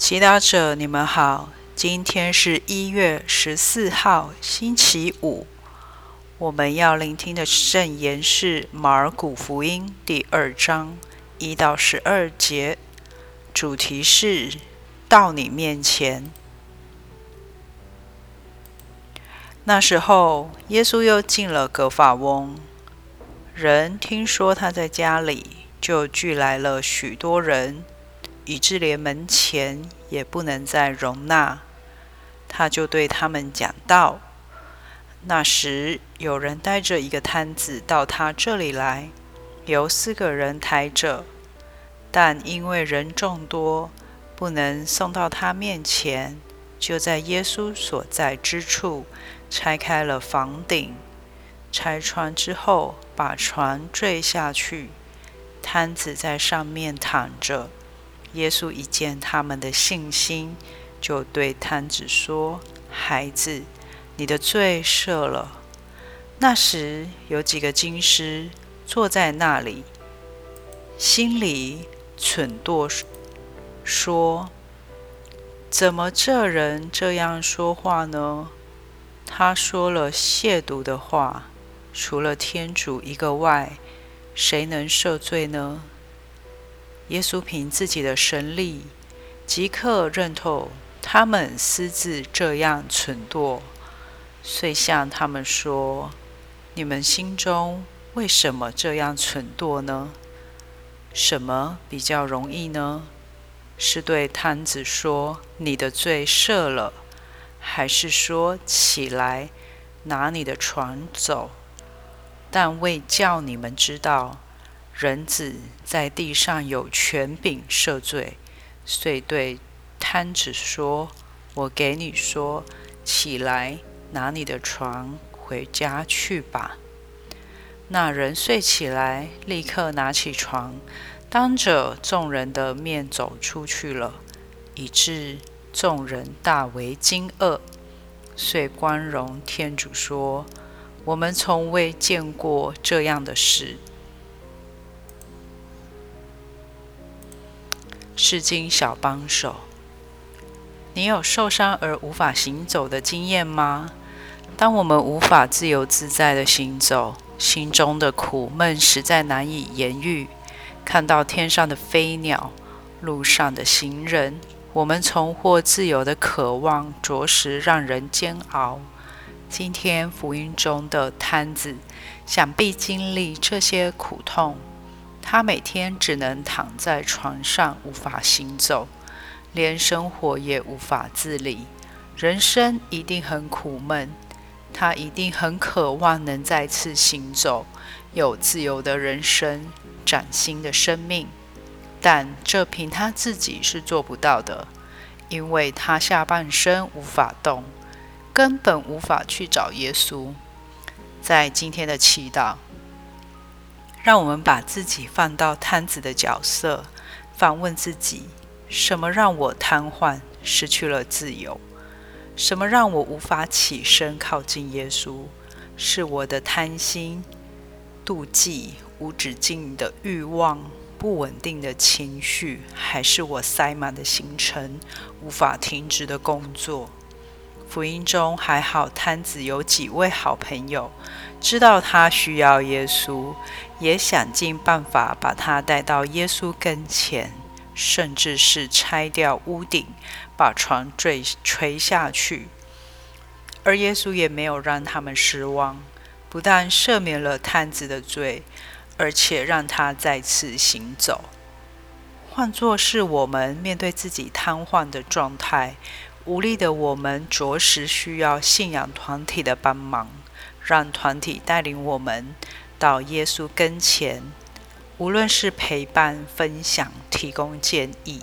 祈祷者，你们好。今天是一月十四号，星期五。我们要聆听的圣言是马尔谷福音第二章一到十二节，主题是到你面前。那时候，耶稣又进了格法翁，人听说他在家里，就聚来了许多人。以致连门前也不能再容纳，他就对他们讲道。那时有人带着一个摊子到他这里来，由四个人抬着，但因为人众多，不能送到他面前，就在耶稣所在之处拆开了房顶，拆穿之后，把船坠下去，摊子在上面躺着。耶稣一见他们的信心，就对摊子说：“孩子，你的罪赦了。”那时有几个经师坐在那里，心里蠢惰说：“怎么这人这样说话呢？他说了亵渎的话，除了天主一个外，谁能赦罪呢？”耶稣凭自己的神力，即刻认透他们私自这样蠢惰，遂向他们说：“你们心中为什么这样蠢惰呢？什么比较容易呢？是对摊子说你的罪赦了，还是说起来拿你的床走？但为叫你们知道。”人子在地上有权柄赦罪，遂对摊子说：“我给你说，起来，拿你的床回家去吧。”那人睡起来，立刻拿起床，当着众人的面走出去了，以致众人大为惊愕，遂光荣天主说：“我们从未见过这样的事。”是经小帮手，你有受伤而无法行走的经验吗？当我们无法自由自在的行走，心中的苦闷实在难以言喻。看到天上的飞鸟，路上的行人，我们重获自由的渴望，着实让人煎熬。今天福音中的摊子，想必经历这些苦痛。他每天只能躺在床上，无法行走，连生活也无法自理，人生一定很苦闷。他一定很渴望能再次行走，有自由的人生，崭新的生命。但这凭他自己是做不到的，因为他下半身无法动，根本无法去找耶稣。在今天的祈祷。让我们把自己放到瘫子的角色，反问自己：什么让我瘫痪、失去了自由？什么让我无法起身靠近耶稣？是我的贪心、妒忌、无止境的欲望、不稳定的情绪，还是我塞满的行程、无法停止的工作？福音中还好，摊子有几位好朋友，知道他需要耶稣，也想尽办法把他带到耶稣跟前，甚至是拆掉屋顶，把床坠垂下去。而耶稣也没有让他们失望，不但赦免了摊子的罪，而且让他再次行走。换作是我们面对自己瘫痪的状态。无力的我们，着实需要信仰团体的帮忙，让团体带领我们到耶稣跟前。无论是陪伴、分享、提供建议，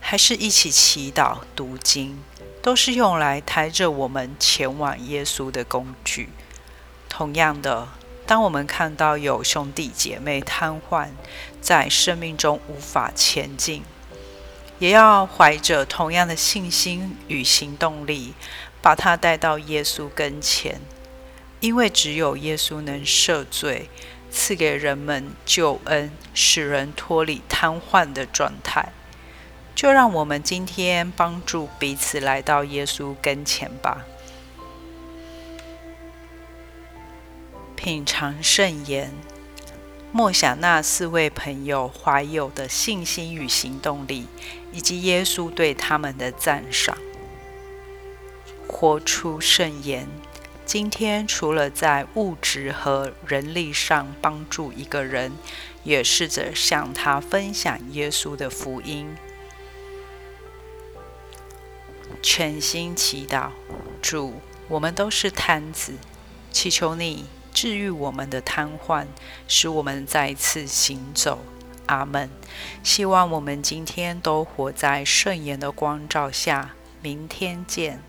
还是一起祈祷、读经，都是用来抬着我们前往耶稣的工具。同样的，当我们看到有兄弟姐妹瘫痪，在生命中无法前进，也要怀着同样的信心与行动力，把他带到耶稣跟前，因为只有耶稣能赦罪，赐给人们救恩，使人脱离瘫痪的状态。就让我们今天帮助彼此来到耶稣跟前吧。品尝圣言，默想那四位朋友怀有的信心与行动力，以及耶稣对他们的赞赏。活出圣言。今天除了在物质和人力上帮助一个人，也试着向他分享耶稣的福音。全心祈祷，主，我们都是瘫子，祈求你治愈我们的瘫痪，使我们再次行走。阿门。希望我们今天都活在圣言的光照下。明天见。